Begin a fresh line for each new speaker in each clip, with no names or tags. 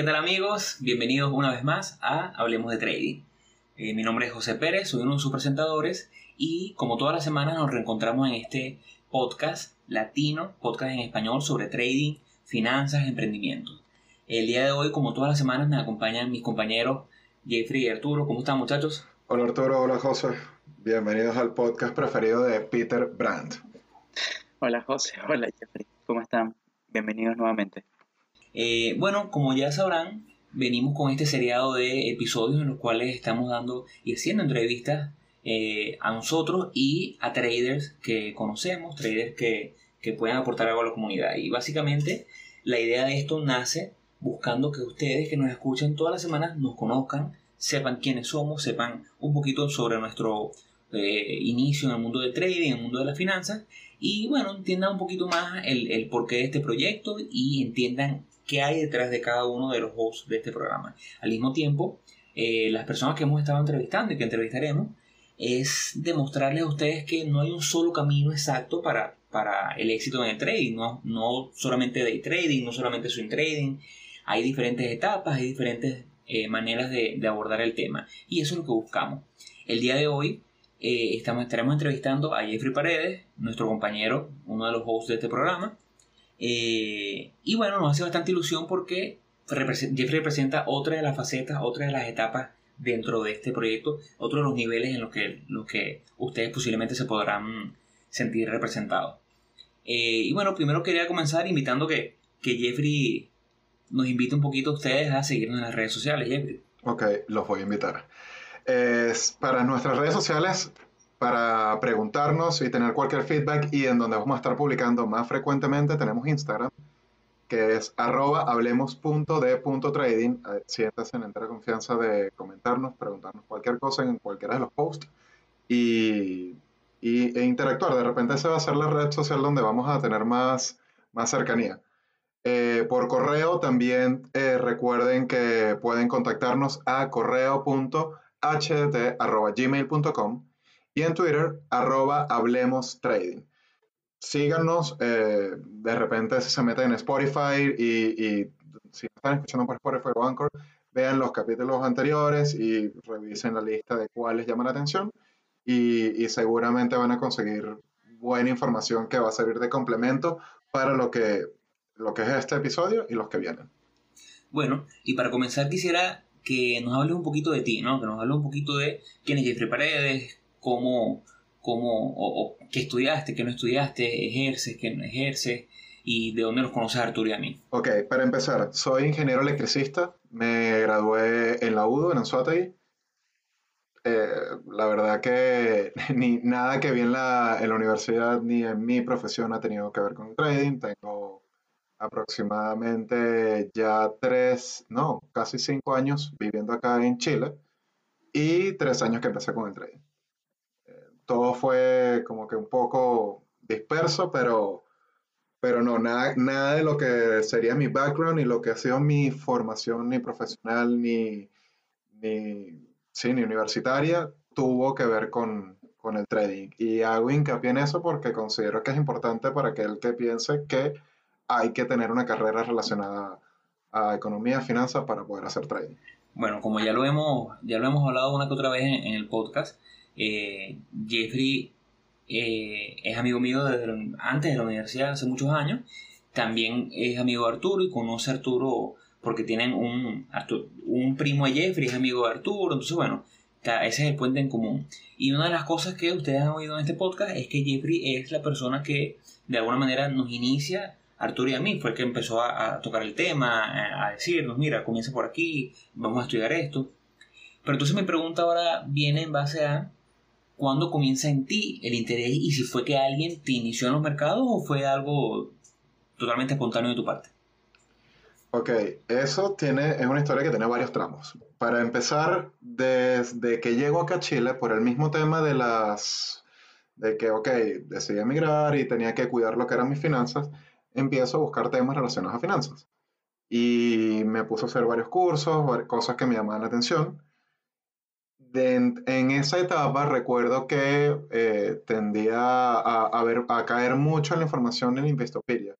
¿qué tal amigos? Bienvenidos una vez más a Hablemos de Trading. Eh, mi nombre es José Pérez, soy uno de sus presentadores y como todas las semanas nos reencontramos en este podcast latino, podcast en español sobre trading, finanzas, emprendimiento. El día de hoy, como todas las semanas, me acompañan mis compañeros Jeffrey y Arturo. ¿Cómo están muchachos?
Hola Arturo, hola José. Bienvenidos al podcast preferido de Peter Brandt.
Hola José, hola Jeffrey. ¿Cómo están? Bienvenidos nuevamente.
Eh, bueno, como ya sabrán, venimos con este seriado de episodios en los cuales estamos dando y haciendo entrevistas eh, a nosotros y a traders que conocemos, traders que, que pueden aportar algo a la comunidad. Y básicamente la idea de esto nace buscando que ustedes que nos escuchan todas las semanas nos conozcan, sepan quiénes somos, sepan un poquito sobre nuestro eh, inicio en el mundo del trading, en el mundo de las finanzas y bueno, entiendan un poquito más el, el porqué de este proyecto y entiendan qué hay detrás de cada uno de los hosts de este programa. Al mismo tiempo, eh, las personas que hemos estado entrevistando y que entrevistaremos, es demostrarles a ustedes que no hay un solo camino exacto para, para el éxito en el trading, no, no solamente day trading, no solamente swing trading, hay diferentes etapas, hay diferentes eh, maneras de, de, abordar el tema y eso es lo que buscamos. El día de hoy eh, estaremos entrevistando a Jeffrey Paredes, nuestro compañero, uno de los hosts de este programa, eh, y bueno, nos hace bastante ilusión porque Jeffrey representa otra de las facetas, otra de las etapas dentro de este proyecto, otro de los niveles en los que, los que ustedes posiblemente se podrán sentir representados. Eh, y bueno, primero quería comenzar invitando que, que Jeffrey nos invite un poquito ustedes a seguirnos en las redes sociales, Jeffrey.
Ok, los voy a invitar. Es, para nuestras redes sociales para preguntarnos y tener cualquier feedback y en donde vamos a estar publicando más frecuentemente tenemos Instagram, que es arroba hablemos.de.trading. Eh, siéntase en entera confianza de comentarnos, preguntarnos cualquier cosa en cualquiera de los posts y, y, e interactuar. De repente esa va a ser la red social donde vamos a tener más, más cercanía. Eh, por correo también eh, recuerden que pueden contactarnos a correo.htt.gmail.com y en Twitter, arroba Hablemos Trading. Síganos, eh, de repente si se meten en Spotify y, y si están escuchando por Spotify o Anchor, vean los capítulos anteriores y revisen la lista de cuáles llaman la atención y, y, seguramente van a conseguir buena información que va a servir de complemento para lo que, lo que es este episodio y los que vienen.
Bueno, y para comenzar quisiera que nos hables un poquito de ti, ¿no? Que nos hables un poquito de quién es Jeffrey Paredes, cómo, cómo o, o, qué estudiaste, qué no estudiaste, ejerces, qué no ejerces y de dónde los conoces Arturo y a mí.
Ok, para empezar, soy ingeniero electricista, me gradué en la UDO, en Anzuategui. Eh, la verdad que ni nada que vi en la, en la universidad ni en mi profesión ha tenido que ver con el trading. Tengo aproximadamente ya tres, no, casi cinco años viviendo acá en Chile y tres años que empecé con el trading todo fue como que un poco disperso, pero, pero no, nada, nada de lo que sería mi background, ni lo que ha sido mi formación, ni profesional, ni, ni, sí, ni universitaria, tuvo que ver con, con el trading. Y hago hincapié en eso porque considero que es importante para aquel que piense que hay que tener una carrera relacionada a economía, finanzas para poder hacer trading.
Bueno, como ya lo hemos, ya lo hemos hablado una que otra vez en, en el podcast, eh, Jeffrey eh, es amigo mío desde antes de la universidad, hace muchos años. También es amigo de Arturo y conoce a Arturo porque tienen un, un primo de Jeffrey, es amigo de Arturo. Entonces, bueno, ese es el puente en común. Y una de las cosas que ustedes han oído en este podcast es que Jeffrey es la persona que de alguna manera nos inicia Arturo y a mí, fue que empezó a, tocar el tema, a, a, decirnos, mira, comienza por aquí, vamos a estudiar esto. Pero entonces mi pregunta ahora viene en base a cuándo comienza en ti el interés y si fue que alguien te inició en los mercados o fue algo totalmente espontáneo de tu parte.
Ok, eso tiene, es una historia que tiene varios tramos. Para empezar, desde que llego acá a Chile, por el mismo tema de las, de que, ok, decidí emigrar y tenía que cuidar lo que eran mis finanzas, empiezo a buscar temas relacionados a finanzas. Y me puse a hacer varios cursos, cosas que me llamaban la atención de, en esa etapa recuerdo que eh, tendía a, a, ver, a, caer mucho en la información en Investopedia.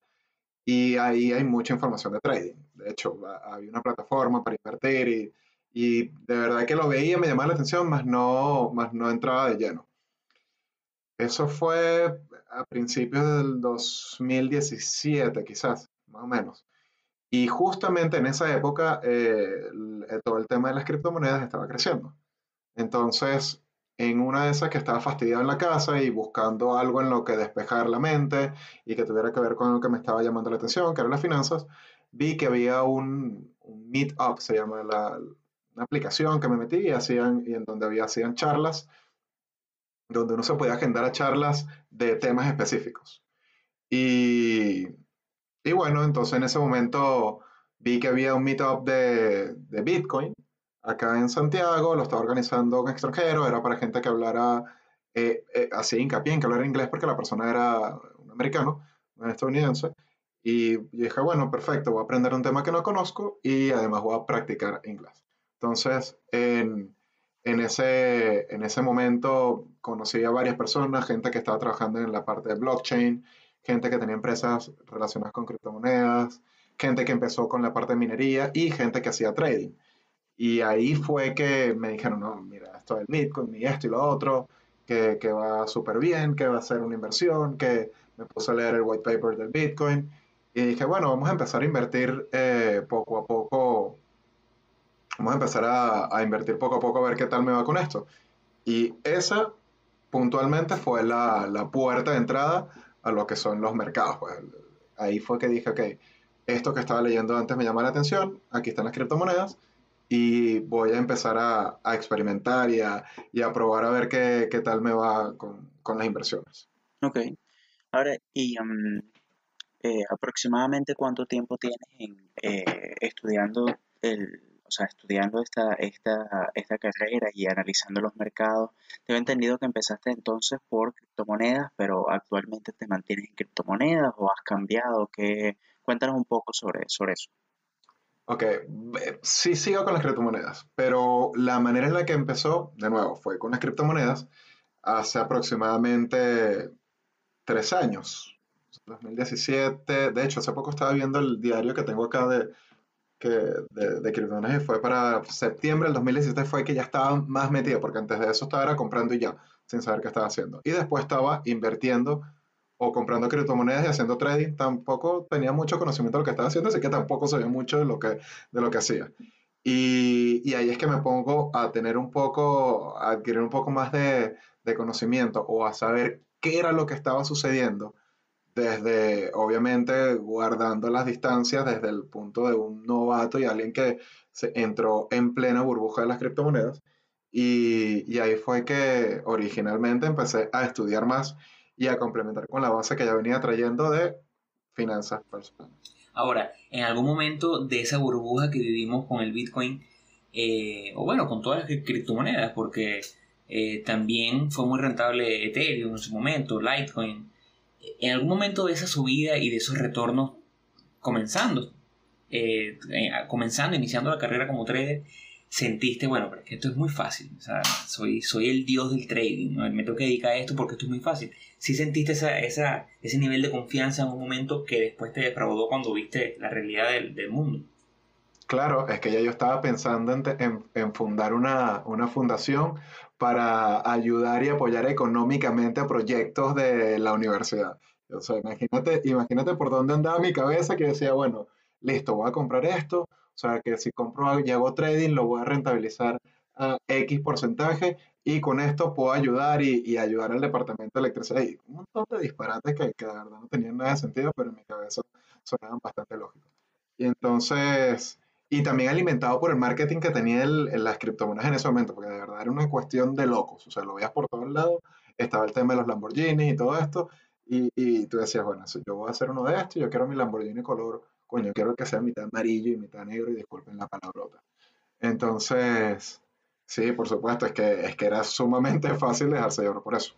y ahí hay mucha información de trading. De hecho, había una plataforma para invertir y, y de verdad que lo veía, me llamaba la atención, más no, más no entraba de lleno. Eso fue a principios del 2017, quizás, más o menos. Y justamente en esa época eh, todo el tema de las criptomonedas estaba creciendo. Entonces, en una de esas que estaba fastidiado en la casa y buscando algo en lo que despejar la mente y que tuviera que ver con lo que me estaba llamando la atención, que eran las finanzas, vi que había un, Meetup, se llama la, una aplicación que me metí y, hacían, y en donde había, hacían charlas, donde uno se podía agendar a charlas de temas específicos. Y, y bueno, entonces en ese momento vi que había un Meetup de, de Bitcoin acá en Santiago, lo estaba organizando un extranjero, era para gente que hablara, eh, eh, hacía hincapié en que hablara inglés porque la persona era un americano, un estadounidense, y dije, bueno, perfecto, voy a aprender un tema que no conozco y además voy a practicar inglés. Entonces, en, en, ese, en ese momento conocí a varias personas, gente que estaba trabajando en la parte de blockchain, gente que tenía empresas relacionadas con criptomonedas, gente que empezó con la parte de minería y gente que hacía trading. Y ahí fue que me dijeron, no, mira, esto del Bitcoin y esto y lo otro, que, que va súper bien, que va a ser una inversión, que me puse a leer el white paper del Bitcoin. Y dije, bueno, vamos a empezar a invertir eh, poco a poco, vamos a empezar a, a, invertir poco a poco a ver qué tal me va con esto. Y esa puntualmente fue la, la puerta de entrada a lo que son los mercados. Pues. Ahí fue que dije, ok, esto que estaba leyendo antes me llama la atención, aquí están las criptomonedas, y voy a empezar a, a experimentar y a, y a, probar a ver qué, qué tal me va con, con, las inversiones.
Ok. Ahora, ¿y um, eh, aproximadamente cuánto tiempo tienes en, eh, estudiando el, o sea, estudiando esta, esta, esta carrera y analizando los mercados? Tengo entendido que empezaste entonces por criptomonedas, pero actualmente te mantienes en criptomonedas o has cambiado. ¿Qué? Cuéntanos un poco sobre, sobre eso.
Ok, sí sigo con las criptomonedas, pero la manera en la que empezó, de nuevo, fue con las criptomonedas hace aproximadamente tres años, 2017. De hecho, hace poco estaba viendo el diario que tengo acá de, que, de, de criptomonedas fue para septiembre del 2017 fue que ya estaba más metido, porque antes de eso estaba comprando y ya, sin saber qué estaba haciendo. Y después estaba invirtiendo o comprando criptomonedas y haciendo trading, tampoco tenía mucho conocimiento de lo que estaba haciendo, así que tampoco sabía mucho de lo que, de lo que hacía. Y, y ahí es que me pongo a tener un poco, a adquirir un poco más de, de conocimiento o a saber qué era lo que estaba sucediendo desde, obviamente, guardando las distancias desde el punto de un novato y alguien que se entró en plena burbuja de las criptomonedas. Y, y ahí fue que originalmente empecé a estudiar más y a complementar con la base que ya venía trayendo de finanzas personales.
Ahora, en algún momento de esa burbuja que vivimos con el Bitcoin, eh, o bueno, con todas las criptomonedas, porque eh, también fue muy rentable Ethereum en su momento, Litecoin, en algún momento de esa subida y de esos retornos comenzando, eh, comenzando, iniciando la carrera como trader, sentiste, bueno, pero que esto es muy fácil, o soy, soy el dios del trading, ¿no? me tengo que dedicar a esto porque esto es muy fácil. Si sentiste esa, esa, ese nivel de confianza en un momento que después te defraudó cuando viste la realidad del, del mundo.
Claro, es que ya yo estaba pensando en, fundar una, una, fundación para ayudar y apoyar económicamente a proyectos de la universidad. O sea, imagínate, imagínate por dónde andaba mi cabeza que decía, bueno, listo, voy a comprar esto, o sea, que si compro y hago trading, lo voy a rentabilizar a X porcentaje y con esto puedo ayudar y, y ayudar al departamento de electricidad. Y un montón de disparates que, que, de verdad no tenían nada de sentido, pero en mi cabeza sonaban bastante lógicos. Y entonces, y también alimentado por el marketing que tenía el, el, las criptomonedas en ese momento, porque de verdad era una cuestión de locos. O sea, lo veías por todos lados, estaba el tema de los Lamborghini y todo esto, y, y tú decías, bueno, yo voy a hacer uno de estos, yo quiero mi Lamborghini color coño, quiero que sea mitad amarillo y mitad negro y disculpen la palabrota. Entonces, sí, por supuesto, es que, es que era sumamente fácil dejarse llevar por eso.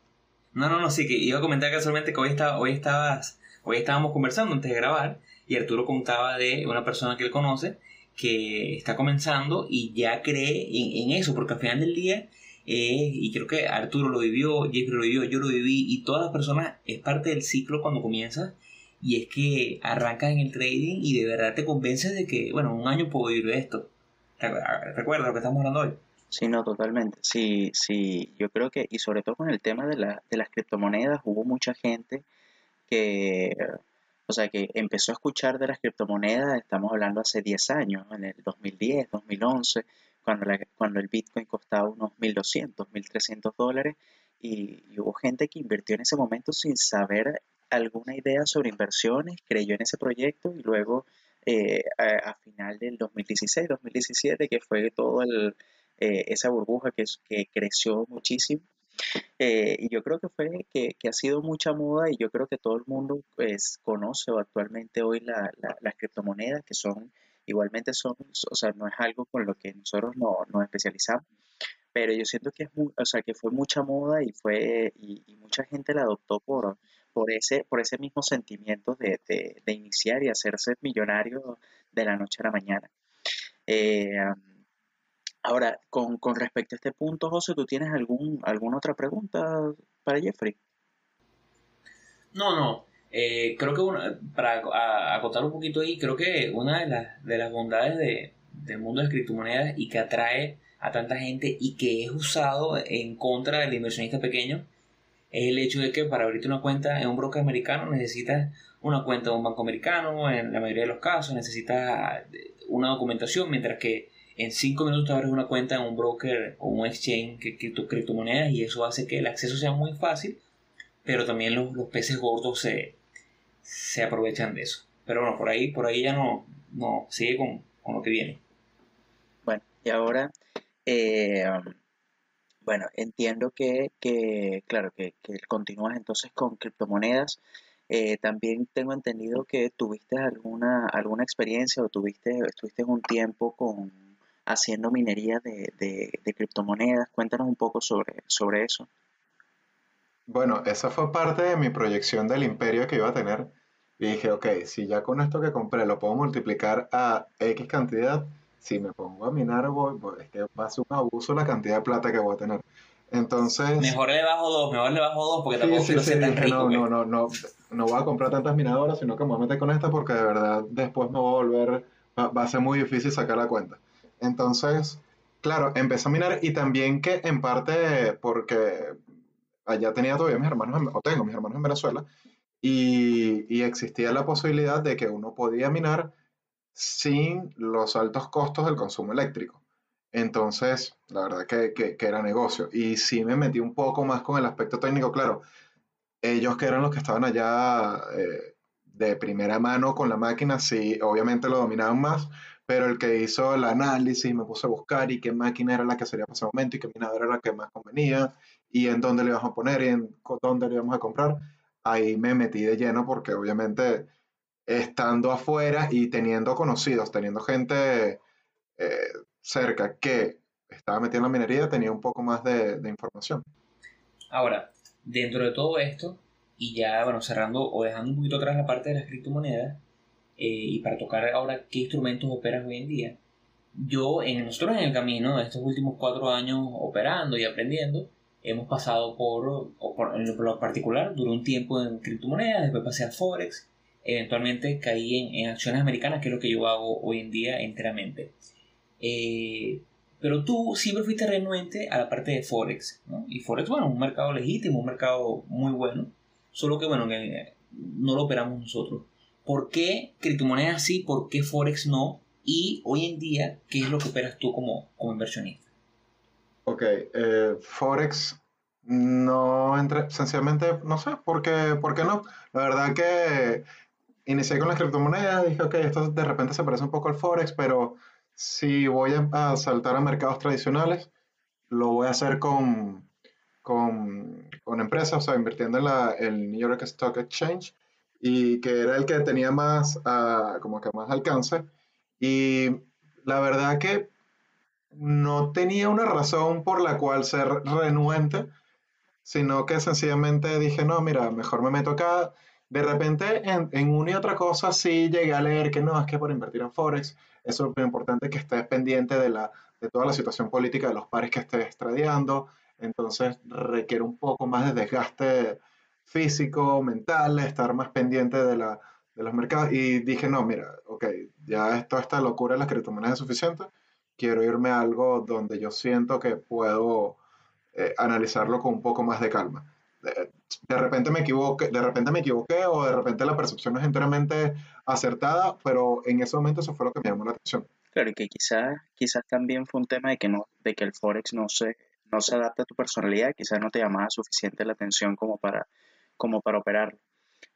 No, no, no, sí, que iba a comentar casualmente que hoy, estaba, hoy, estabas, hoy estábamos conversando antes de grabar y Arturo contaba de una persona que él conoce que está comenzando y ya cree en, en eso, porque al final del día, eh, y creo que Arturo lo vivió, Jeffrey lo vivió, yo lo viví, y todas las personas es parte del ciclo cuando comienzas y es que arrancas en el trading y de verdad te convences de que, bueno, un año puedo vivir esto. ¿Recuerda lo que estamos hablando hoy?
Sí, no, totalmente. Sí, sí, yo creo que, y sobre todo con el tema de, la, de las criptomonedas, hubo mucha gente que, o sea, que empezó a escuchar de las criptomonedas, estamos hablando hace 10 años, en el 2010, 2011, cuando, cuando el Bitcoin costaba unos 1.200, 1.300 dólares, y, hubo gente que invirtió en ese momento sin saber alguna idea sobre inversiones, creyó en ese proyecto y luego eh, a, final del 2016, 2017, que fue todo el, eh, esa burbuja que creció muchísimo. Eh, y yo creo que fue que, ha sido mucha moda y yo creo que todo el mundo pues, conoce actualmente hoy la, las criptomonedas que son igualmente son, o sea, no es algo con lo que nosotros no, nos especializamos, pero yo siento que es o sea, que fue mucha moda y fue y, mucha gente la adoptó por, por ese por ese mismo sentimiento de, de, iniciar y hacerse millonario de la noche a la mañana. Eh, Ahora, con, respecto a este punto, José, ¿tú tienes algún, alguna otra pregunta para Jeffrey?
No, no. Eh, creo que para acotar un poquito ahí, creo que una de las, de las bondades de, del mundo de las criptomonedas y que atrae a tanta gente y que es usado en contra del inversionista pequeño es el hecho de que para abrirte una cuenta en un broker americano necesitas una cuenta de un banco americano, en la mayoría de los casos necesitas una documentación, mientras que en 5 minutos abres una cuenta en un broker o un exchange que cripto, criptomonedas y eso hace que el acceso sea muy fácil, pero también los, peces gordos se, se, aprovechan de eso. Pero bueno, por ahí, por ahí ya no, no sigue con, con lo que viene.
Bueno, y ahora, eh, bueno, entiendo que, que claro, que, que, continúas entonces con criptomonedas. Eh, también tengo entendido que tuviste alguna, alguna experiencia o tuviste, estuviste un tiempo con haciendo minería de, de, criptomonedas. Cuéntanos un poco sobre, sobre eso.
Bueno, esa fue parte de mi proyección del imperio que iba a tener. Y dije, ok, si ya con esto que compré lo puedo multiplicar a X cantidad, si me pongo a minar, voy, es que va a ser un abuso la cantidad de plata que voy a tener. Entonces...
Mejor le bajo dos, mejor le bajo dos porque tampoco sí, sí, tan rico,
no, no, no, no, no voy a comprar tantas minadoras, sino que me voy a meter con esta porque de verdad después me voy a volver, va a ser muy difícil sacar la cuenta. Entonces, claro, empecé a minar y también que en parte porque allá tenía todavía mis hermanos, o tengo mis hermanos en Venezuela, y, existía la posibilidad de que uno podía minar sin los altos costos del consumo eléctrico. Entonces, la verdad que, que, era negocio. Y sí me metí un poco más con el aspecto técnico, claro. Ellos que eran los que estaban allá eh, de primera mano con la máquina, sí, obviamente lo dominaban más, pero el que hizo el análisis me puse a buscar y qué máquina era la que sería para ese momento y qué minadora era la que más convenía y en dónde le íbamos a poner y en dónde le íbamos a comprar. Ahí me metí de lleno porque obviamente estando afuera y teniendo conocidos, teniendo gente eh, cerca que estaba metida en la minería, tenía un poco más de, de información.
Ahora, dentro de todo esto, y ya, bueno, cerrando o dejando un poquito atrás la parte de las criptomonedas, y para tocar ahora qué instrumentos operan hoy en día. Yo, en nosotros en el camino, estos últimos cuatro años operando y aprendiendo, hemos pasado por, por en lo particular, duró un tiempo en criptomonedas, después pasé al Forex, eventualmente caí en, en, acciones americanas, que es lo que yo hago hoy en día enteramente. Eh, pero tú siempre fuiste renuente a la parte de Forex, ¿no? Y Forex, bueno, un mercado legítimo, un mercado muy bueno, solo que, bueno, que no lo operamos nosotros. ¿Por qué criptomonedas sí? ¿Por qué Forex no? Y hoy en día, ¿qué es lo que operas tú como, como inversionista?
Ok, eh, Forex no entra, sencillamente, no sé, ¿por qué, ¿por qué no? La verdad que inicié con las criptomonedas, dije, ok, esto de repente se parece un poco al Forex, pero si voy a, saltar a mercados tradicionales, lo voy a hacer con, con, con empresas, o sea, invirtiendo en la, el New York Stock Exchange y que era el que tenía más, uh, como que más alcance. Y la verdad que no tenía una razón por la cual ser renuente, sino que sencillamente dije, no, mira, mejor me meto acá. De repente, en, una y otra cosa, sí llegué a leer que no, es que por invertir en Forex, eso es importante que estés pendiente de, la, de toda la situación política de los pares que estés tradeando. Entonces requiere un poco más de desgaste físico, mental, estar más pendiente de, la, de los mercados. Y dije, no, mira, ok, ya toda esta locura de las criptomonedas es suficiente. Quiero irme a algo donde yo siento que puedo eh, analizarlo con un poco más de calma. De, repente me equivoqué, de repente me equivoqué o de repente la percepción es enteramente acertada, pero en ese momento eso fue lo que me llamó la atención.
Claro, y que quizás, quizás también fue un tema de que no, de que el Forex no se, no se adapta a tu personalidad, quizás no te llamaba suficiente la atención como para, como para operarlo.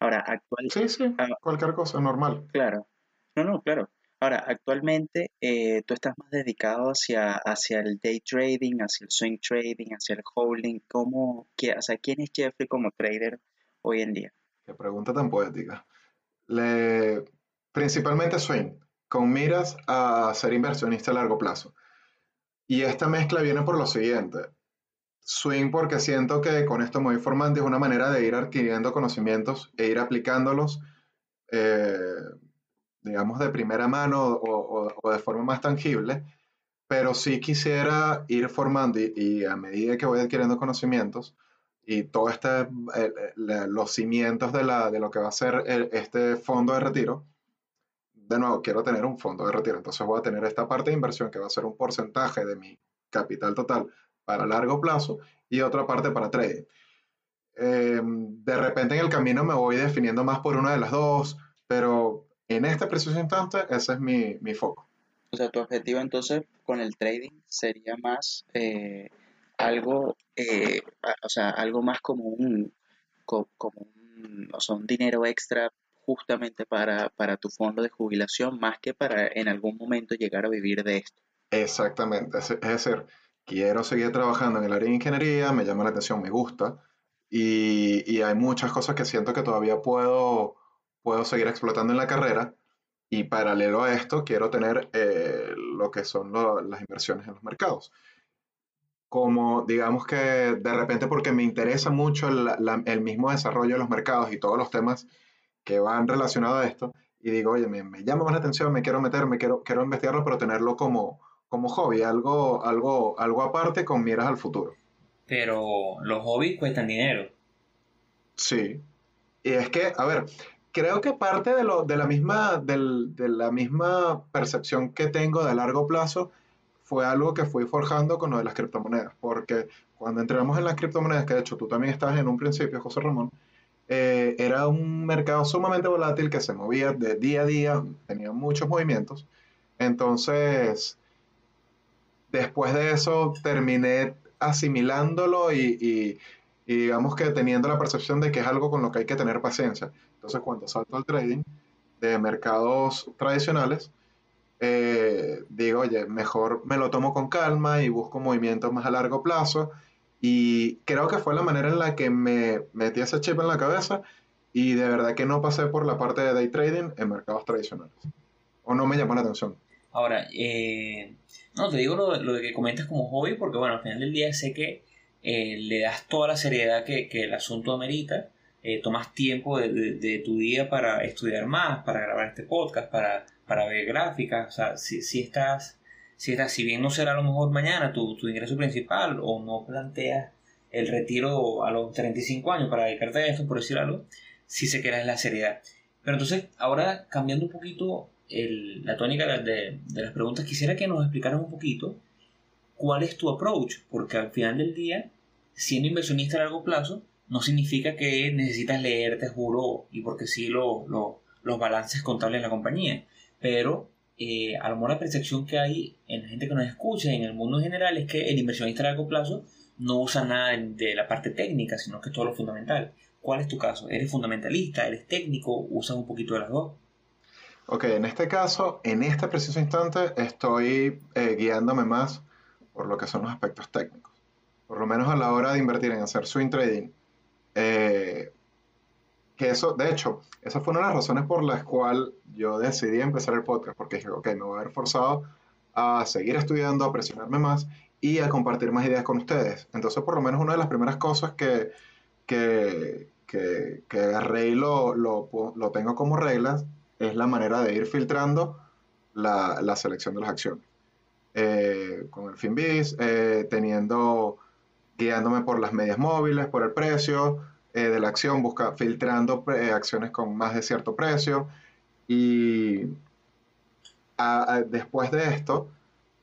Ahora, actual,
Sí, sí,
ah,
cualquier cosa, normal.
claro, no, no, claro. Ahora, actualmente eh, tú estás más dedicado hacia, hacia el day trading, hacia el swing trading, hacia el holding. ¿Cómo, qué, o sea, quién es Jeffrey como trader hoy en día?
Qué pregunta tan poética. Le, principalmente swing, con miras a ser inversionista a largo plazo. Y esta mezcla viene por lo siguiente. Swing porque siento que con esto me voy formando es una manera de ir adquiriendo conocimientos e ir aplicándolos, eh, digamos, de primera mano o, o- o de forma más tangible, pero sí quisiera ir formando y, y a medida que voy adquiriendo conocimientos y todo este, eh, eh, los cimientos de, la, de lo que va a ser el- este fondo de retiro, de nuevo, quiero tener un fondo de retiro, entonces voy a tener esta parte de inversión que va a ser un porcentaje de mi capital total para largo plazo y otra parte para trading. Eh, de repente en el camino me voy definiendo más por una de las dos, pero en este preciso instante ese es mi, mi foco.
O sea, tu objetivo entonces con el trading sería más eh, algo, eh, o sea, algo más como un, co- como un, o sea, un dinero extra justamente para, para tu fondo de jubilación, más que para en algún momento llegar a vivir de esto.
Exactamente, es, es decir, quiero seguir trabajando en el área de ingeniería, me llama la atención, me gusta, y, y hay muchas cosas que siento que todavía puedo, puedo seguir explotando en la carrera, y paralelo a esto quiero tener eh, lo que son lo- las inversiones en los mercados. Como digamos que de repente porque me interesa mucho el, la- el mismo desarrollo de los mercados y todos los temas que van relacionados a esto, y digo, oye, me, me llama más la atención, me quiero meter, me quiero, quiero investigarlo, pero tenerlo como, como hobby, algo, algo, algo aparte con miras al futuro.
Pero los hobbies cuestan dinero.
Sí. Y es que, a ver, creo que parte de, lo, de, la misma, del- de la misma percepción que tengo de largo plazo fue algo que fui forjando con lo de las criptomonedas, porque cuando entramos en las criptomonedas, que de hecho tú también estabas en un principio, José Ramón, eh, era un mercado sumamente volátil que se movía de día a día, tenía muchos movimientos. Entonces, después de eso terminé asimilándolo y, y- y digamos que teniendo la percepción de que es algo con lo que hay que tener paciencia. Entonces, cuando salto al trading de mercados tradicionales, eh, digo, oye, mejor me lo tomo con calma y busco movimientos más a largo plazo. Y creo que fue la manera en la que me metí ese chip en la cabeza y de verdad que no pasé por la parte de day trading en mercados tradicionales. O no me llamó la atención.
Ahora, eh, no, te digo lo, de que comentas como hobby porque, bueno, al final del día sé que eh, le das toda la seriedad que, que el asunto amerita, eh, tomas tiempo de, tu día para estudiar más, para grabar este podcast, para, para ver gráficas, o sea, si, si estás, si estás, si bien no será a lo mejor mañana tu, tu ingreso principal o no planteas el retiro a los 35 años para dedicarte a esto, por decir algo, sí se queda la seriedad. Pero entonces, ahora cambiando un poquito el- la tónica de, las preguntas, quisiera que nos explicaras un poquito cuál es tu approach, porque al final del día, siendo inversionista a largo plazo, no significa que necesitas leer, te juro, y porque sí lo- los balances contables de la compañía, pero eh, a lo mejor la percepción que hay en la gente que nos escucha y en el mundo en general es que el inversionista a largo plazo no usa nada de- de la parte técnica, sino que es todo lo fundamental. ¿Cuál es tu caso? ¿Eres fundamentalista? ¿Eres técnico? ¿Usas un poquito de las dos?
Ok, en este caso, en este preciso instante, estoy eh, guiándome más por lo que son los aspectos técnicos. Por lo menos a la hora de invertir en hacer swing trading. eh, que eso, de hecho, esa fue una de las razones por las cuales yo decidí empezar el podcast, porque dije, ok, me voy a ver forzado a seguir estudiando, a presionarme más y a compartir más ideas con ustedes. Entonces, por lo menos una de las primeras cosas que, que, que, que agarré y lo, lo, lo tengo como reglas es la manera de ir filtrando la, la selección de las acciones. Eh, con el Finbis, eh, teniendo, guiándome por las medias móviles, por el precio, eh, de la acción, busca, filtrando eh, acciones con más de cierto precio. Y después de esto,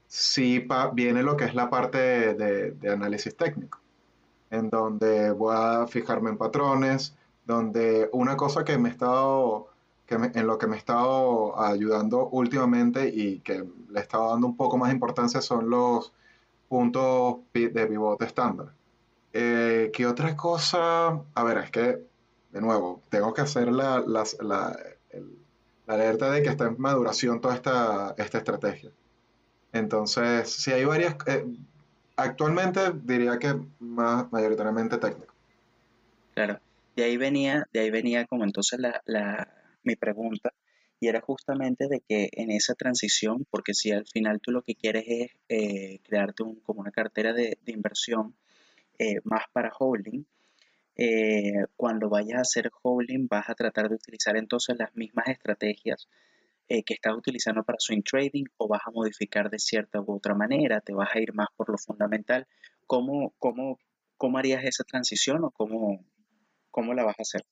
sí viene lo que es la parte de, análisis técnico, en donde voy a fijarme en patrones, donde una cosa que me he estado, que en lo que me he estado ayudando últimamente y que le he estado dando un poco más importancia son los puntos de pivote estándar. Eh, ¿Qué otra cosa? A ver, es que, de nuevo, tengo que hacer la, la, la, alerta de que está en maduración toda esta, esta estrategia. Entonces, si hay varias, eh, actualmente diría que más mayoritariamente técnico.
Claro, de ahí venía, de ahí venía como entonces la, la, mi pregunta, y era justamente de que en esa transición, porque si al final tú lo que quieres es eh, crearte un, como una cartera de, inversión eh, más para holding, eh, cuando vayas a hacer holding vas a tratar de utilizar entonces las mismas estrategias que estás utilizando para swing trading o vas a modificar de cierta u otra manera, te vas a ir más por lo fundamental. ¿Cómo, cómo, cómo harías esa transición o cómo, cómo la vas a hacer?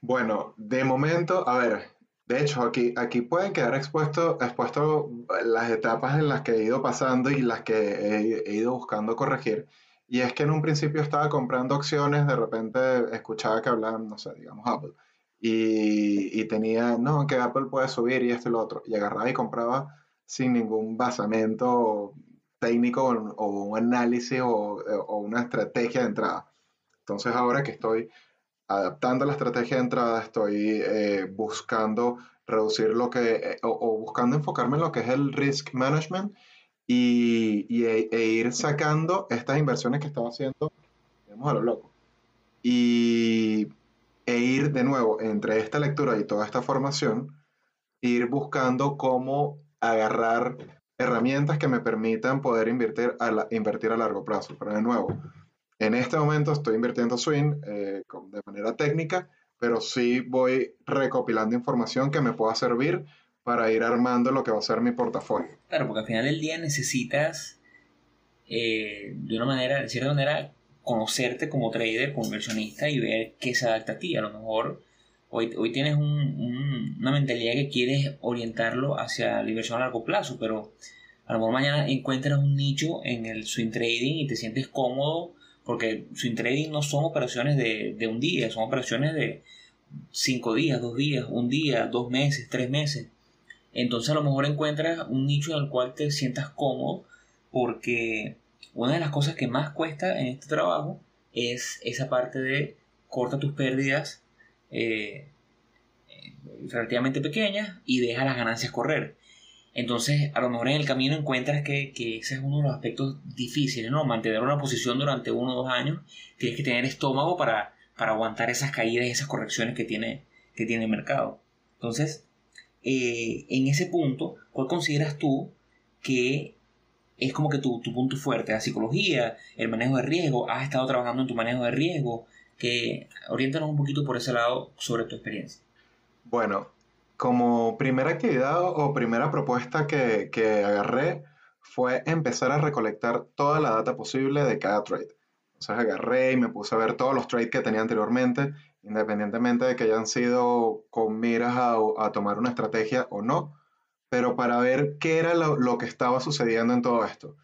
Bueno, de momento, a ver, de hecho, aquí, aquí pueden quedar expuestos expuesto las etapas en las que he ido pasando y las que he ido buscando corregir. Y es que en un principio estaba comprando acciones, de repente escuchaba que hablaban, no sé, digamos Apple, y, y, tenía, no, que Apple puede subir y esto y lo otro, y agarraba y compraba sin ningún basamento técnico o, un análisis o, o, una estrategia de entrada. Entonces ahora que estoy adaptando la estrategia de entrada, estoy eh, buscando reducir lo que, eh, o, buscando enfocarme en lo que es el risk management y, e, e, ir sacando estas inversiones que estaba haciendo, digamos, a lo loco. Y, e ir de nuevo entre esta lectura y toda esta formación, ir buscando cómo agarrar herramientas que me permitan poder invertir a, invertir a largo plazo. Pero de nuevo, en este momento estoy invirtiendo swing eh, de manera técnica, pero sí voy recopilando información que me pueda servir para ir armando lo que va a ser mi portafolio.
Claro, porque al final del día necesitas eh, de una manera, de cierta manera, conocerte como trader, como inversionista y ver qué se adapta a ti. A lo mejor hoy, hoy tienes una mentalidad que quieres orientarlo hacia la inversión a largo plazo, pero a lo mejor mañana encuentras un nicho en el swing trading y te sientes cómodo porque swing trading no son operaciones de, de un día, son operaciones de cinco días, dos días, un día, dos meses, tres meses. Entonces a lo mejor encuentras un nicho en el cual te sientas cómodo porque una de las cosas que más cuesta en este trabajo es esa parte de corta tus pérdidas eh, eh, relativamente pequeñas y deja las ganancias correr. Entonces, a lo mejor en el camino encuentras que, ese es uno de los aspectos difíciles, ¿no? Mantener una posición durante uno o dos años, tienes que tener estómago para, para aguantar esas caídas y esas correcciones que tiene, que tiene el mercado. Entonces, eh, en ese punto, ¿cuál consideras tú que es como que tu, punto fuerte? La psicología, el manejo de riesgo, has estado trabajando en tu manejo de riesgo, que oriéntanos un poquito por ese lado sobre tu experiencia.
Bueno, como primera actividad o primera propuesta que, que agarré fue empezar a recolectar toda la data posible de cada trade. Entonces agarré y me puse a ver todos los trades que tenía anteriormente independientemente de que hayan sido con miras a, tomar una estrategia o no, pero para ver qué era lo, que estaba sucediendo en todo esto.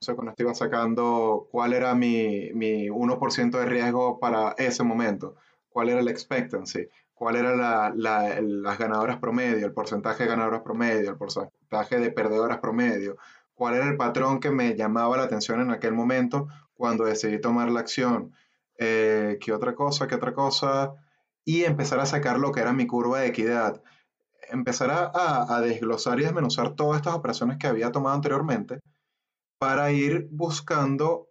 Sea, cuando iba sacando cuál era mi, mi 1% de riesgo para ese momento, cuál era el expectancy, cuál era la, las ganadoras promedio, el porcentaje de ganadoras promedio, el porcentaje de perdedoras promedio, cuál era el patrón que me llamaba la atención en aquel momento cuando decidí tomar la acción, eh, qué otra cosa, qué otra cosa, y empezar a sacar lo que era mi curva de equidad. Empezar a, desglosar y desmenuzar todas estas operaciones que había tomado anteriormente para ir buscando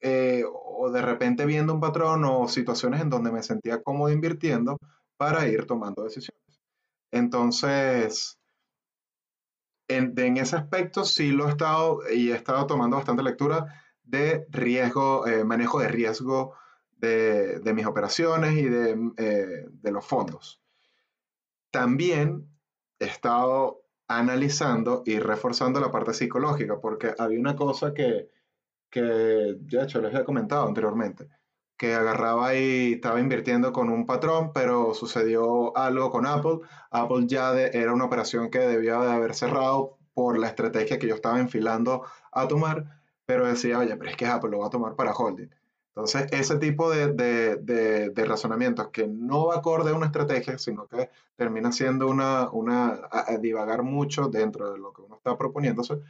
eh, o de repente viendo un patrón o situaciones en donde me sentía cómodo invirtiendo para ir tomando decisiones. Entonces, en, ese aspecto sí lo he estado y he estado tomando bastante lectura de riesgo, eh, manejo de riesgo de, mis operaciones y eh, de, los fondos. También he estado analizando y reforzando la parte psicológica, porque había una cosa que, que de hecho les he comentado anteriormente. Que agarraba y estaba invirtiendo con un patrón, pero sucedió algo con Apple. Apple ya era una operación que debía de haber cerrado por la estrategia que yo estaba enfilando a tomar, pero decía, oye, pero es que Apple lo va a tomar para holding. Entonces, ese tipo de, de, de, razonamientos que no va acorde a una estrategia, sino que termina siendo una, una a, divagar mucho dentro de lo que uno está proponiéndose,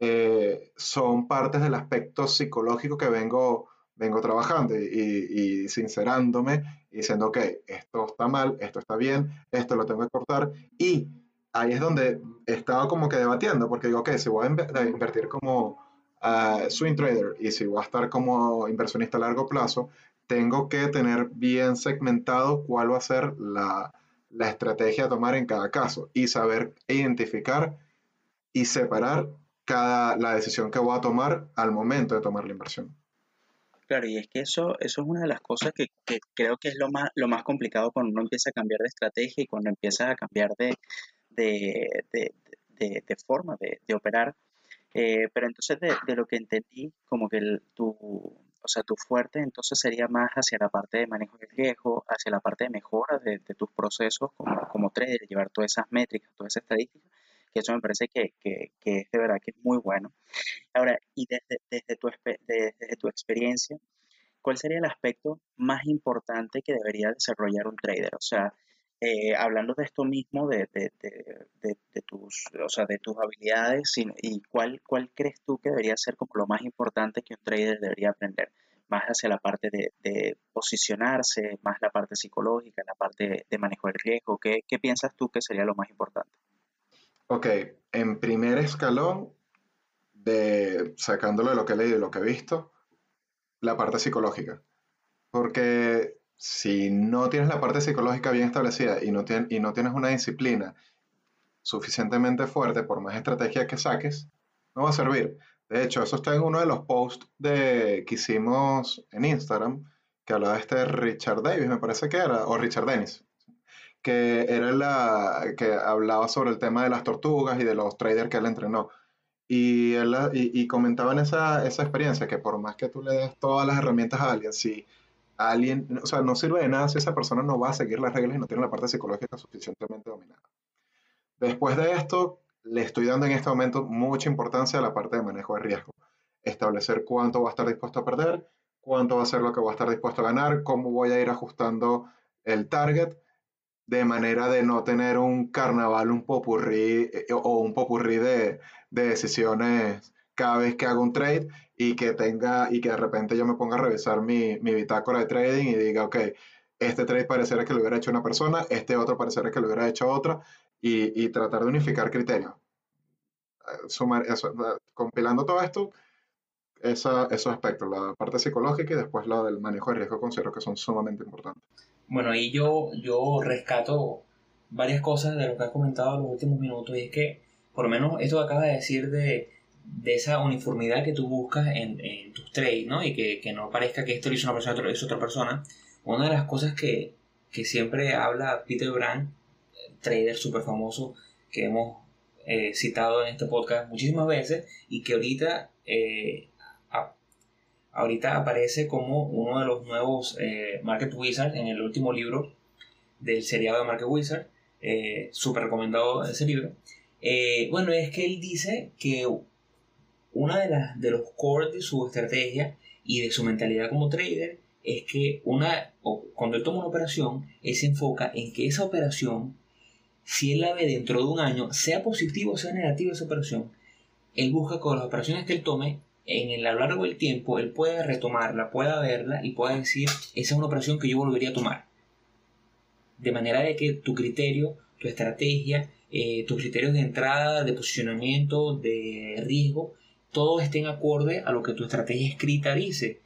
eh, son partes del aspecto psicológico que vengo, vengo trabajando y, y, sincerándome y diciendo, ok, esto está mal, esto está bien, esto lo tengo que cortar. Y ahí es donde estaba como que debatiendo, porque digo, ok, si voy a invertir como swing trader y si voy a estar como inversionista a largo plazo, tengo que tener bien segmentado cuál va a ser la, la estrategia a tomar en cada caso y saber identificar y separar cada, la decisión que voy a tomar al momento de tomar la inversión.
Claro, y es que eso, eso es una de las cosas que, que, creo que es lo más, lo más complicado cuando uno empieza a cambiar de estrategia y cuando empieza a cambiar de, de, de, de forma de, operar, eh, pero entonces de, lo que entendí, como que tu, o sea, tu fuerte entonces sería más hacia la parte de manejo de riesgo, hacia la parte de mejora de, tus procesos como, como trader, llevar todas esas métricas, todas esas estadísticas, eso me parece que, que, que es de verdad que es muy bueno. Ahora, y desde, desde, tu, desde tu experiencia, ¿cuál sería el aspecto más importante que debería desarrollar un trader? O sea, eh, hablando de esto mismo, de, de, de, de, tus, o sea, de tus habilidades y, cuál, cuál crees tú que debería ser como lo más importante que un trader debería aprender, más hacia la parte de, posicionarse, más la parte psicológica, la parte de manejo del riesgo, ¿qué, ¿qué piensas tú que sería lo más importante?
Ok, en primer escalón, de, sacándolo de lo que he leído y lo que he visto, la parte psicológica. Porque si no tienes la parte psicológica bien establecida y no, y no tienes una disciplina suficientemente fuerte, por más estrategia que saques, no va a servir. De hecho, eso está en uno de los posts de, que hicimos en Instagram, que hablaba de este Richard Davis, me parece que era, o Richard Dennis, que era la que hablaba sobre el tema de las tortugas y de los traders que él entrenó. Y, él, y, y comentaban esa, esa experiencia, que por más que tú le des todas las herramientas a alguien, si alguien, o sea, no sirve de nada si esa persona no va a seguir las reglas y no tiene la parte psicológica suficientemente dominada. Después de esto, le estoy dando en este momento mucha importancia a la parte de manejo de riesgo. Establecer cuánto va a estar dispuesto a perder, cuánto va a ser lo que va a estar dispuesto a ganar, cómo voy a ir ajustando el target, de manera de no tener un carnaval, un popurrí eh, o un popurrí de, de decisiones cada vez que hago un trade y que tenga y que de repente yo me ponga a revisar mi, mi bitácora de trading y diga, ok, este trade pareciera que lo hubiera hecho una persona, este otro pareciera que lo hubiera hecho otra y, y tratar de unificar criterios. Eh, sumar eso, compilando todo esto, esa, esos aspectos, la parte psicológica y después la del manejo de riesgo, considero que son sumamente importantes.
Bueno, ahí yo, yo rescato varias cosas de lo que has comentado en los últimos minutos y es que, por lo menos, esto que acabas de decir de de esa uniformidad que tú buscas en, tus trades, ¿no? Y que, no parezca que esto lo una persona, lo hizo otra persona. Una de las cosas que, siempre habla Peter Brand, trader súper famoso que hemos eh, citado en este podcast muchísimas veces y que ahorita, eh, ahorita aparece como uno de los nuevos eh, Market Wizards en el último libro del seriado de Market Wizard. súper recomendado ese libro. bueno, es que él dice que una de, las, de los core de su estrategia y de su mentalidad como trader es que una, cuando él toma una operación, él se enfoca en que esa operación, si él la ve dentro de un año, sea positivo o sea negativa esa operación, él busca con las operaciones que él tome, en el, a lo largo del tiempo, él pueda retomarla, pueda verla y pueda decir, esa es una operación que yo volvería a tomar. De manera de que tu criterio, tu estrategia, eh, tus criterios de entrada, de posicionamiento, de riesgo, todo esté en acorde a lo que tu estrategia escrita dice.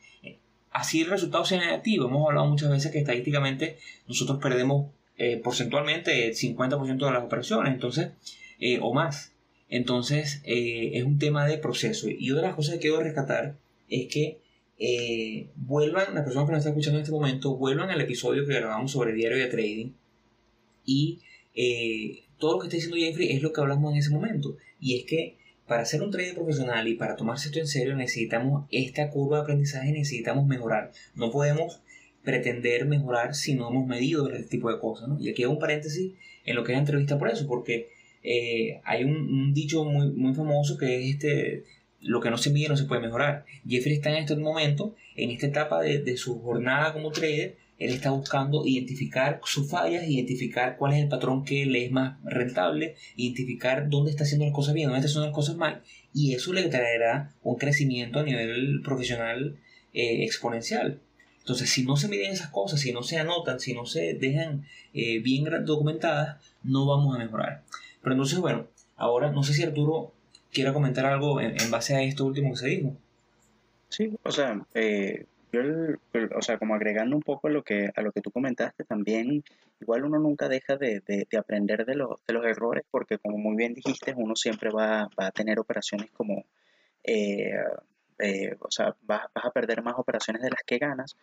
Así el resultado sea negativo. Hemos hablado muchas veces que estadísticamente nosotros perdemos eh, porcentualmente el 50% de las operaciones, entonces, eh, o más. Entonces, eh, es un tema de proceso. Y otra de las cosas que quiero rescatar es que vuelvan, las personas que nos están escuchando en este momento, vuelvan al episodio que grabamos sobre diario de trading y todo lo que está diciendo Jeffrey es lo que hablamos en ese momento. Y es que para ser un trader profesional y para tomarse esto en serio necesitamos esta curva de aprendizaje, necesitamos mejorar. No podemos pretender mejorar si no hemos medido este tipo de cosas. Y aquí hago un paréntesis en lo que es la entrevista por eso, porque eh, hay un, dicho muy, famoso que es este, lo que no se mide no se puede mejorar. Jeffrey está en este momento, en esta etapa de, de su jornada como trader, él está buscando identificar sus fallas, identificar cuál es el patrón que le es más rentable, identificar dónde está haciendo las cosas bien, dónde está haciendo las cosas mal, y eso le traerá un crecimiento a nivel profesional eh, exponencial. Entonces, si no se miden esas cosas, si no se anotan, si no se dejan eh, bien documentadas, no vamos a mejorar. Pero entonces, bueno, ahora no sé si Arturo quiera comentar algo en, base a esto último que se dijo.
Sí, o sea, eh, yo, o sea, como agregando un poco a lo que, a lo que tú comentaste, también igual uno nunca deja de, aprender de, los errores, porque como muy bien dijiste, uno siempre va, a tener operaciones como, eh, eh, o sea, vas, vas, a perder más operaciones de las que ganas,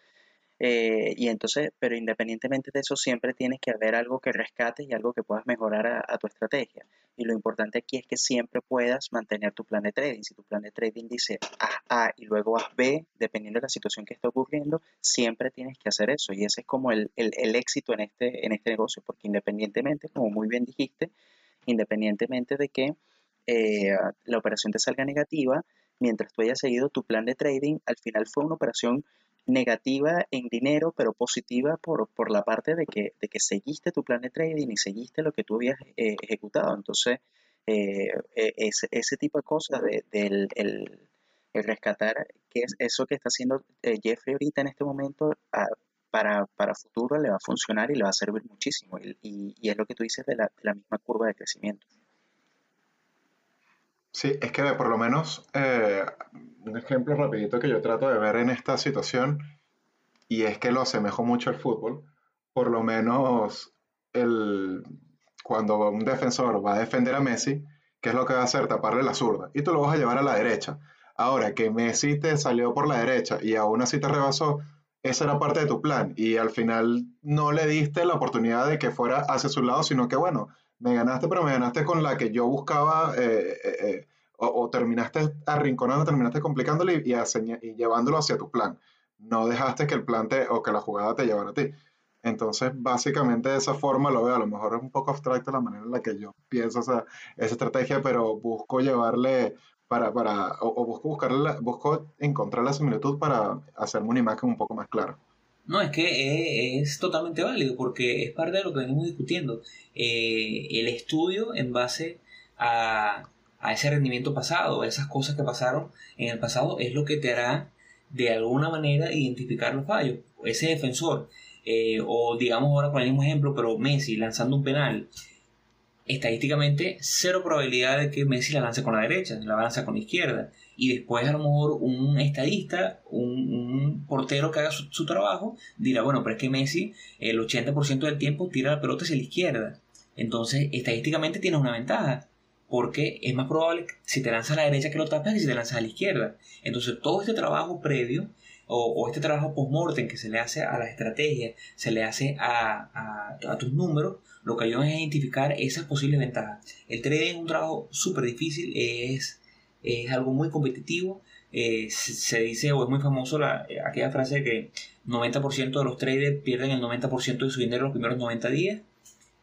eh, y entonces, pero independientemente de eso, siempre tienes que haber algo que rescates y algo que puedas mejorar a, tu estrategia. Y lo importante aquí es que siempre puedas mantener tu plan de trading. Si tu plan de trading dice haz A y luego haz B, dependiendo de la situación que está ocurriendo, siempre tienes que hacer eso. Y ese es como el, el, éxito en este, en este negocio, porque independientemente, como muy bien dijiste, independientemente de que eh, la operación te salga negativa, mientras tú hayas seguido tu plan de trading, al final fue una operación negativa en dinero, pero positiva por, por la parte de que, de que seguiste tu plan de trading y seguiste lo que tú habías eh, ejecutado. Entonces, eh, e, ese, ese, tipo de cosas, de, del el, rescatar, que es eso que está haciendo eh, Jeffrey ahorita en este momento, para, para futuro le va a funcionar y le va a servir muchísimo. Y, y, es lo que tú dices de la, de la misma curva de crecimiento.
Sí, es que por lo menos eh, un ejemplo rapidito que yo trato de ver en esta situación, y es que lo asemejo mucho al fútbol, por lo menos el, cuando un defensor va a defender a Messi, ¿qué es lo que va a hacer? Taparle la zurda, y tú lo vas a llevar a la derecha. Ahora, que Messi te salió por la derecha y aún así te rebasó, esa era parte de tu plan, y al final no le diste la oportunidad de que fuera hacia su lado, sino que bueno, me ganaste, pero me ganaste con la que yo buscaba, eh, eh, eh, o, terminaste arrinconando, terminaste complicándolo y, llevándolo hacia tu plan. No dejaste que el plan te, o que la jugada te llevara a ti. Entonces, básicamente de esa forma lo veo. A lo mejor es un poco abstracto la manera en la que yo pienso esa, esa estrategia, pero busco llevarle para, para o, busco busco encontrar la similitud para hacerme una imagen un poco más clara.
No, es que es, totalmente válido porque es parte de lo que venimos discutiendo. Eh, el estudio en base a, ese rendimiento pasado, a esas cosas que pasaron en el pasado, es lo que te hará de alguna manera identificar los fallos. Ese defensor, eh, o digamos ahora con el mismo ejemplo, pero Messi lanzando un penal, estadísticamente cero probabilidad de que Messi la lance con la derecha, la lanza con la izquierda y después a lo mejor un estadista, un, portero que haga su, trabajo, dirá, bueno, pero es que Messi el 80% del tiempo tira la pelota hacia la izquierda. Entonces, estadísticamente tienes una ventaja, porque es más probable si te lanzas a la derecha que lo tapas que si te lanzas a la izquierda. Entonces, todo este trabajo previo o, este trabajo post-mortem que se le hace a la estrategia, se le hace a, a, tus números, lo que ayuda es a identificar esas posibles ventajas. El trading es un trabajo súper difícil, es es algo muy competitivo. Eh, se, dice, o es muy famoso la, aquella frase que 90% de los traders pierden el 90% de su dinero los primeros 90 días.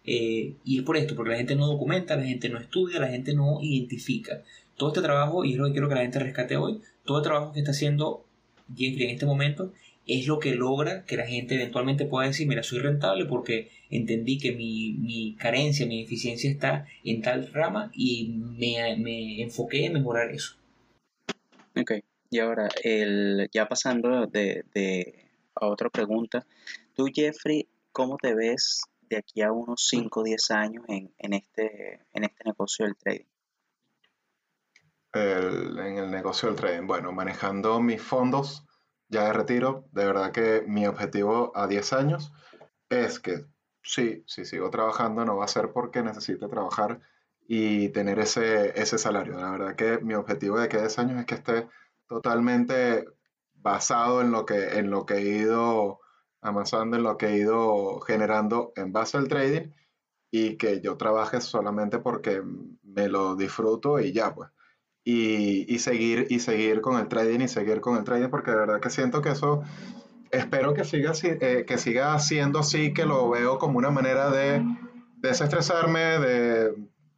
Eh, y es por esto, porque la gente no documenta, la gente no estudia, la gente no identifica. Todo este trabajo, y es lo que quiero que la gente rescate hoy, todo el trabajo que está haciendo Jeffrey en este momento es lo que logra que la gente eventualmente pueda decir, mira, soy rentable porque entendí que mi, carencia, mi eficiencia está en tal rama y me, enfoqué en mejorar eso.
Ok, y ahora, el, ya pasando de, a otra pregunta, tú Jeffrey, ¿cómo te ves de aquí a unos 5 o 10 años en, este, en este negocio del trading?
en el negocio del trading, bueno, manejando mis fondos ya de retiro, de verdad que mi objetivo a 10 años es que sí, si sigo trabajando no va a ser porque necesite trabajar y tener ese, ese salario. La verdad que mi objetivo de que 10 años es que esté totalmente basado en lo que, en lo que he ido amasando, en lo que he ido generando en base al trading y que yo trabaje solamente porque me lo disfruto y ya, pues. y, seguir, y seguir con el trading y seguir con el trading, porque de verdad que siento que eso, espero que siga, eh, que siga siendo así, que lo veo como una manera de desestresarme, de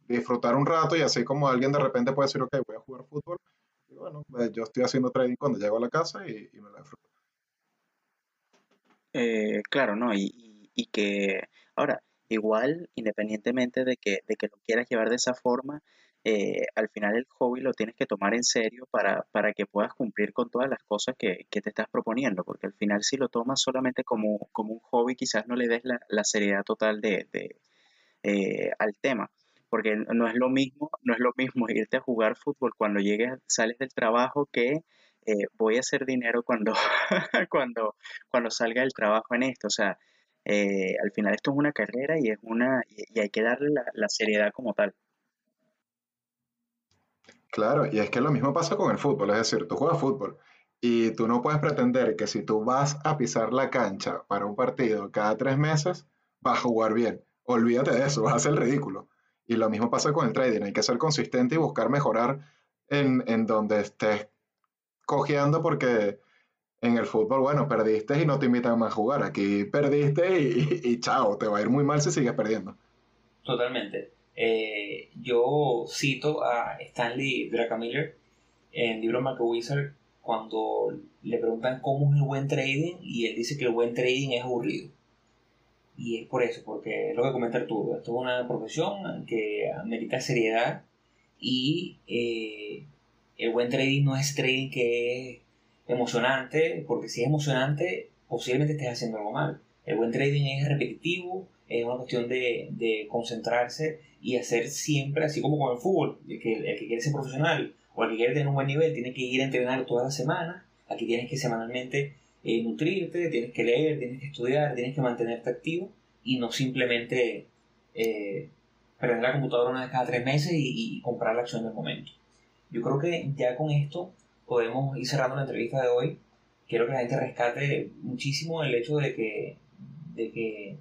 disfrutar un rato y así como alguien de repente puede decir, ok, voy a jugar fútbol, y bueno, pues, yo estoy haciendo trading cuando llego a la casa y, me lo disfruto.
Eh, claro, ¿no? Y, y, que ahora, igual, independientemente de que, de que lo quieras llevar de esa forma, eh, al final el hobby lo tienes que tomar en serio para, para que puedas cumplir con todas las cosas que, que, te estás proponiendo, porque al final si lo tomas solamente como, como un hobby, quizás no le des la, la seriedad total de, de eh, al tema, porque no es lo mismo, no es lo mismo irte a jugar fútbol cuando llegues, sales del trabajo que eh, voy a hacer dinero cuando, cuando, cuando salga del trabajo en esto, o sea, al final esto es una carrera y es una y, hay que darle la, la seriedad como tal.
Claro, y es que lo mismo pasa con el fútbol, es decir, tú juegas fútbol y tú no puedes pretender que si tú vas a pisar la cancha para un partido cada tres meses, vas a jugar bien. Olvídate de eso, vas a hacer el ridículo. Y lo mismo pasa con el trading, hay que ser consistente y buscar mejorar en, en donde estés cojeando porque en el fútbol, bueno, perdiste y no te invitan más a jugar. Aquí perdiste y, y chao, te va a ir muy mal si sigues perdiendo.
Totalmente. Eh, yo cito a Stanley Druckenmiller en el libro Marco Wizard cuando le preguntan cómo es el buen trading y él dice que el buen trading es aburrido. Y es por eso, porque es lo que comenta Arturo, esto es una profesión que amerita seriedad y eh, el buen trading no es trading que es emocionante, porque si es emocionante posiblemente estés haciendo algo mal. El buen trading es repetitivo, es una cuestión de, concentrarse y hacer siempre, así como con el fútbol, el que, el que quiere ser profesional o el que quiere tener un buen nivel tiene que ir a entrenar toda la semana, aquí tienes que semanalmente eh, nutrirte, tienes que leer, tienes que estudiar, tienes que mantenerte activo y no simplemente eh, prender la computadora una vez cada tres meses y, comprar la acción del momento. Yo creo que ya con esto podemos ir cerrando la entrevista de hoy. Quiero que la gente rescate muchísimo el hecho de que, de que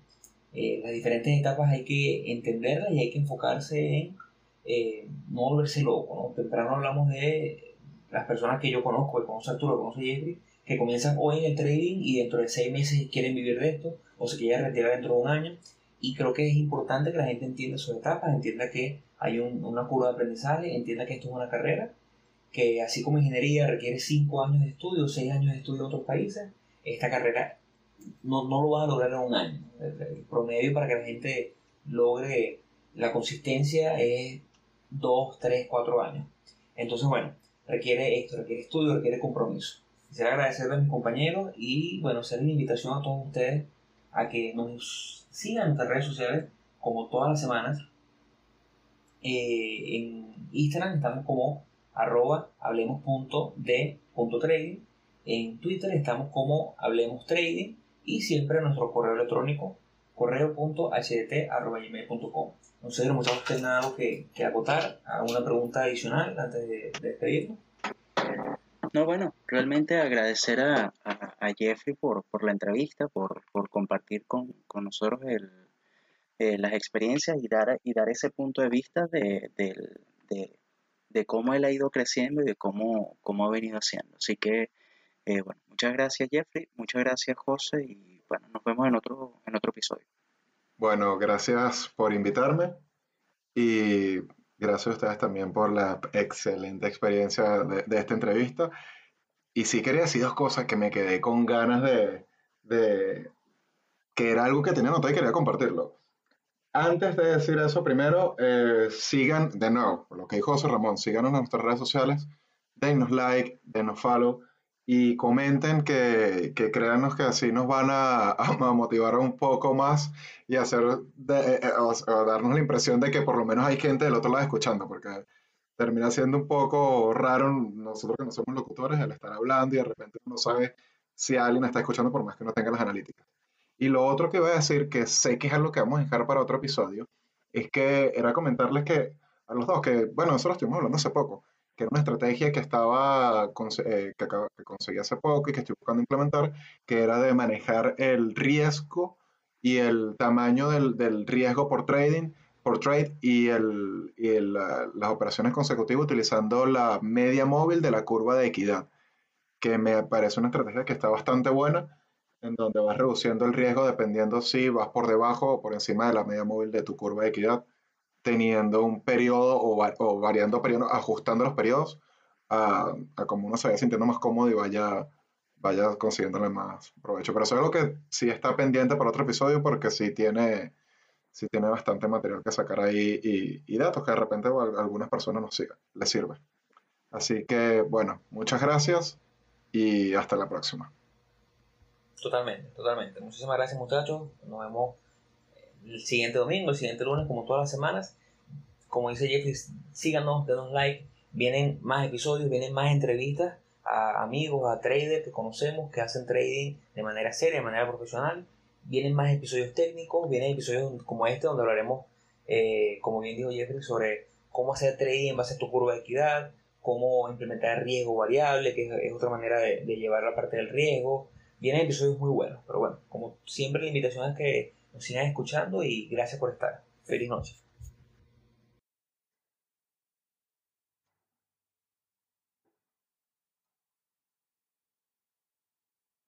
eh, las diferentes etapas hay que entenderlas y hay que enfocarse en eh, no volverse loco. ¿no? Temprano hablamos de las personas que yo conozco, que conoce Arturo, que conoce Jeffrey, que comienzan hoy en el trading y dentro de seis meses quieren vivir de esto o se quieren retirar dentro de un año. Y creo que es importante que la gente entienda sus etapas, entienda que hay una curva de aprendizaje, entienda que esto es una carrera, que así como ingeniería requiere cinco años de estudio, seis años de estudio en otros países, esta carrera no, no lo van a lograr en un año. El, promedio para que la gente logre la consistencia es 2, 3, 4 años. Entonces, bueno, requiere esto, requiere estudio, requiere compromiso. Quisiera agradecerle a mis compañeros y, bueno, hacer la invitación a todos ustedes a que nos sigan en nuestras redes sociales como todas las semanas. Eh, en Instagram estamos como arroba hablemos.de.trading. En Twitter estamos como hablemos trading y siempre nuestro correo electrónico correo.hdt.gmail.com. No sé, veces nada algo que, que acotar, alguna pregunta adicional antes de, despedirnos.
No, bueno, realmente agradecer a, a, Jeffrey por, por, la entrevista, por, por compartir con, con nosotros el, eh, las experiencias y dar, y dar ese punto de vista de, de, de, cómo él ha ido creciendo y de cómo, cómo ha venido haciendo. Así que eh, bueno, muchas gracias Jeffrey, muchas gracias José y bueno, nos vemos en otro, en otro episodio.
Bueno, gracias por invitarme y gracias a ustedes también por la excelente experiencia de, esta entrevista. Y sí quería decir dos cosas que me quedé con ganas de, de que era algo que tenía notado y quería compartirlo. Antes de decir eso, primero, eh, sigan, de nuevo, lo que dijo José Ramón, síganos en nuestras redes sociales, denos like, denos follow, y comenten que, que créanos que así nos van a, motivar un poco más y hacer eh, o, darnos la impresión de que por lo menos hay gente del otro lado escuchando, porque termina siendo un poco raro nosotros que no somos locutores el estar hablando y de repente uno sabe si alguien está escuchando por más que no tenga las analíticas. Y lo otro que voy a decir, que sé que es algo que vamos a dejar para otro episodio, es que era comentarles que a los dos, que bueno, eso lo estuvimos hablando hace poco, que era una estrategia que estaba eh, que, que, conseguí hace poco y que estoy buscando implementar, que era de manejar el riesgo y el tamaño del, del riesgo por trading por trade y, el, y el, las operaciones consecutivas utilizando la media móvil de la curva de equidad, que me parece una estrategia que está bastante buena, en donde vas reduciendo el riesgo dependiendo si vas por debajo o por encima de la media móvil de tu curva de equidad, teniendo un periodo o, o variando periodos, ajustando los periodos a, a como uno se vaya sintiendo más cómodo y vaya vaya consiguiéndole más provecho. Pero eso es algo que sí está pendiente para otro episodio porque sí tiene, sí tiene bastante material que sacar ahí y, datos que de repente a algunas personas nos sigan, les sirve. Así que bueno, muchas gracias y hasta la próxima.
Totalmente, totalmente. Muchísimas gracias muchachos. Nos vemos el siguiente domingo, el siguiente lunes, como todas las semanas. Como dice Jeffrey, síganos, denos like. Vienen más episodios, vienen más entrevistas a amigos, a traders que conocemos, que hacen trading de manera seria, de manera profesional. Vienen más episodios técnicos, vienen episodios como este donde hablaremos, eh, como bien dijo Jeffrey, sobre cómo hacer trading en base a tu curva de equidad, cómo implementar riesgo variable, que es, otra manera de, llevar la parte del riesgo. Vienen episodios muy buenos, pero bueno, como siempre la invitación es que nos sigan escuchando y gracias por estar. Feliz noche.